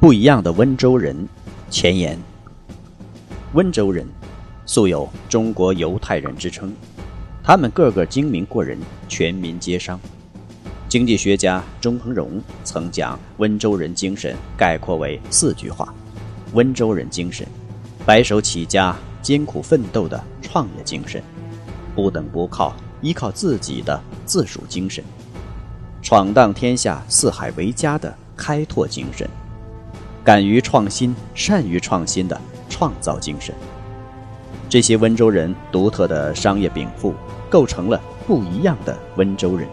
不一样的温州人，前言。温州人素有“中国犹太人”之称，他们个个精明过人，全民皆商。经济学家钟鹏荣曾将温州人精神概括为四句话：温州人精神，白手起家、艰苦奋斗的创业精神；不等不靠、依靠自己的自主精神；闯荡天下、四海为家的开拓精神。敢于创新、善于创新的创造精神，这些温州人独特的商业禀赋，构成了不一样的温州人。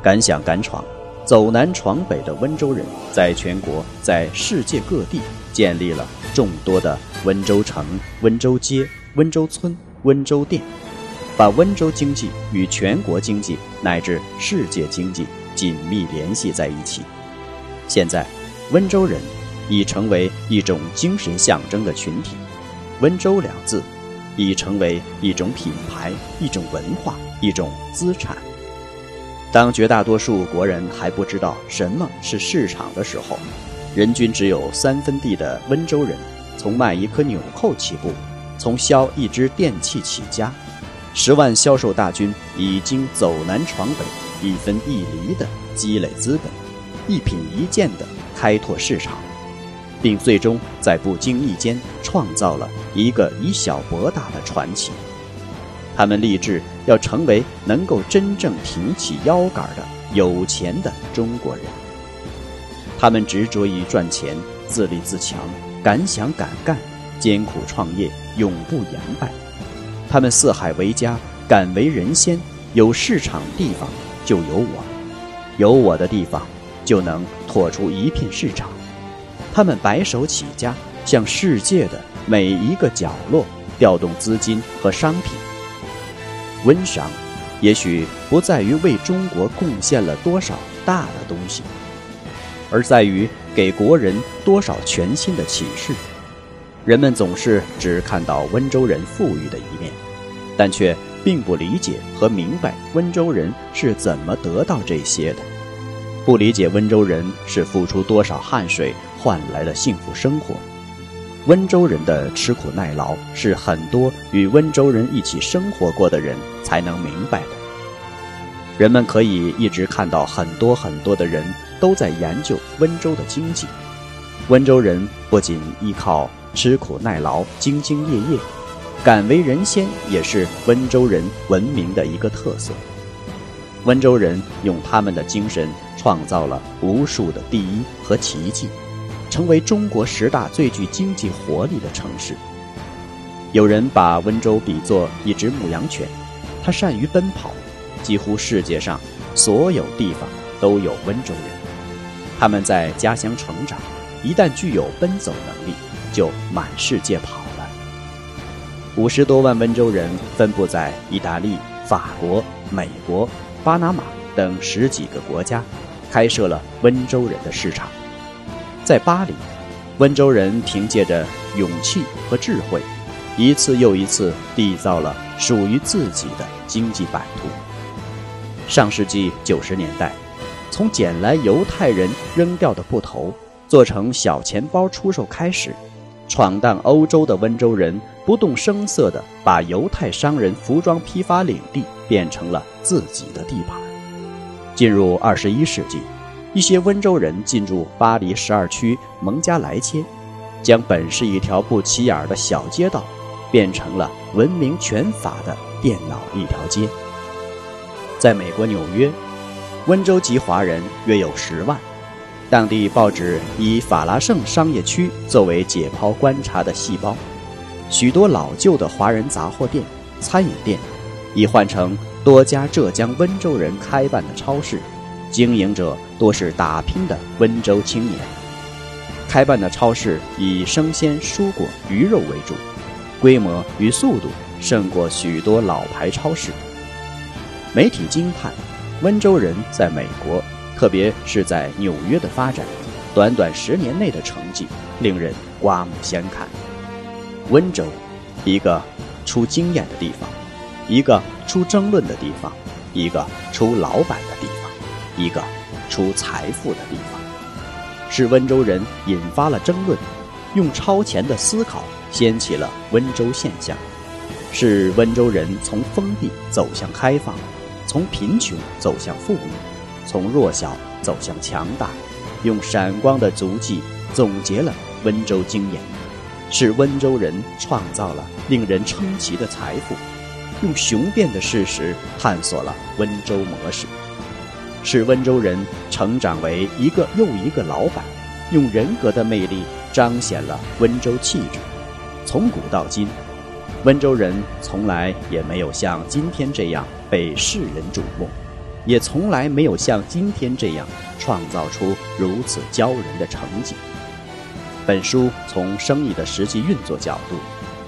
敢想敢闯、走南闯北的温州人，在全国、在世界各地建立了众多的温州城、温州街、温州村、温州店，把温州经济与全国经济乃至世界经济紧密联系在一起。现在，温州人。已成为一种精神象征的群体，“温州”两字已成为一种品牌、一种文化、一种资产。当绝大多数国人还不知道什么是市场的时候，人均只有三分地的温州人，从卖一颗纽扣起步，从销一只电器起家，十万销售大军已经走南闯北，一分一厘的积累资本，一品一件的开拓市场。并最终在不经意间创造了一个以小博大的传奇。他们立志要成为能够真正挺起腰杆的有钱的中国人。他们执着于赚钱，自立自强，敢想敢干，艰苦创业，永不言败。他们四海为家，敢为人先。有市场地方就有我，有我的地方就能拓出一片市场。他们白手起家，向世界的每一个角落调动资金和商品。温商，也许不在于为中国贡献了多少大的东西，而在于给国人多少全新的启示。人们总是只看到温州人富裕的一面，但却并不理解和明白温州人是怎么得到这些的，不理解温州人是付出多少汗水。换来了幸福生活。温州人的吃苦耐劳，是很多与温州人一起生活过的人才能明白的。人们可以一直看到很多很多的人都在研究温州的经济。温州人不仅依靠吃苦耐劳、兢兢业业，敢为人先，也是温州人文明的一个特色。温州人用他们的精神创造了无数的第一和奇迹。成为中国十大最具经济活力的城市。有人把温州比作一只牧羊犬，它善于奔跑，几乎世界上所有地方都有温州人。他们在家乡成长，一旦具有奔走能力，就满世界跑了。五十多万温州人分布在意大利、法国、美国、巴拿马等十几个国家，开设了温州人的市场。在巴黎，温州人凭借着勇气和智慧，一次又一次缔造了属于自己的经济版图。上世纪九十年代，从捡来犹太人扔掉的布头做成小钱包出售开始，闯荡欧洲的温州人不动声色地把犹太商人服装批发领地变成了自己的地盘。进入二十一世纪。一些温州人进入巴黎十二区蒙加莱街，将本是一条不起眼的小街道，变成了闻名全法的电脑一条街。在美国纽约，温州籍华人约有十万，当地报纸以法拉盛商业区作为解剖观察的细胞，许多老旧的华人杂货店餐饮店，已换成多家浙江温州人开办的超市，经营者多是打拼的温州青年。开办的超市以生鲜、蔬果、鱼肉为主，规模与速度胜过许多老牌超市。媒体惊叹，温州人在美国，特别是在纽约的发展，短短十年内的成绩令人刮目相看。温州，一个出经验的地方，一个出争论的地方，一个出老板的地方，一个出财富的地方。是温州人引发了争论，用超前的思考掀起了温州现象；是温州人从封闭走向开放，从贫穷走向富裕，从弱小走向强大，用闪光的足迹总结了温州经验；是温州人创造了令人称奇的财富，用雄辩的事实探索了温州模式。是温州人成长为一个又一个老板，用人格的魅力彰显了温州气质。从古到今，温州人从来也没有像今天这样被世人瞩目，也从来没有像今天这样创造出如此骄人的成绩。本书从生意的实际运作角度，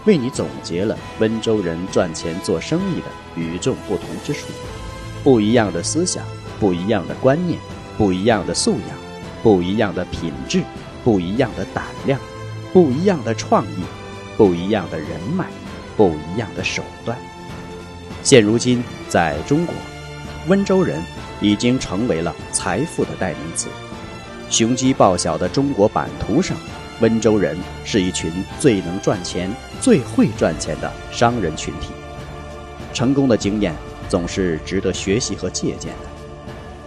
为你总结了温州人赚钱做生意的与众不同之处，不一样的思想。不一样的观念，不一样的素养，不一样的品质，不一样的胆量，不一样的创意，不一样的人脉，不一样的手段。现如今，在中国，温州人已经成为了财富的代名词。雄鸡报晓的中国版图上，温州人是一群最能赚钱、最会赚钱的商人群体。成功的经验总是值得学习和借鉴的。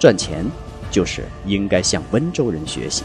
赚钱，就是应该向温州人学习。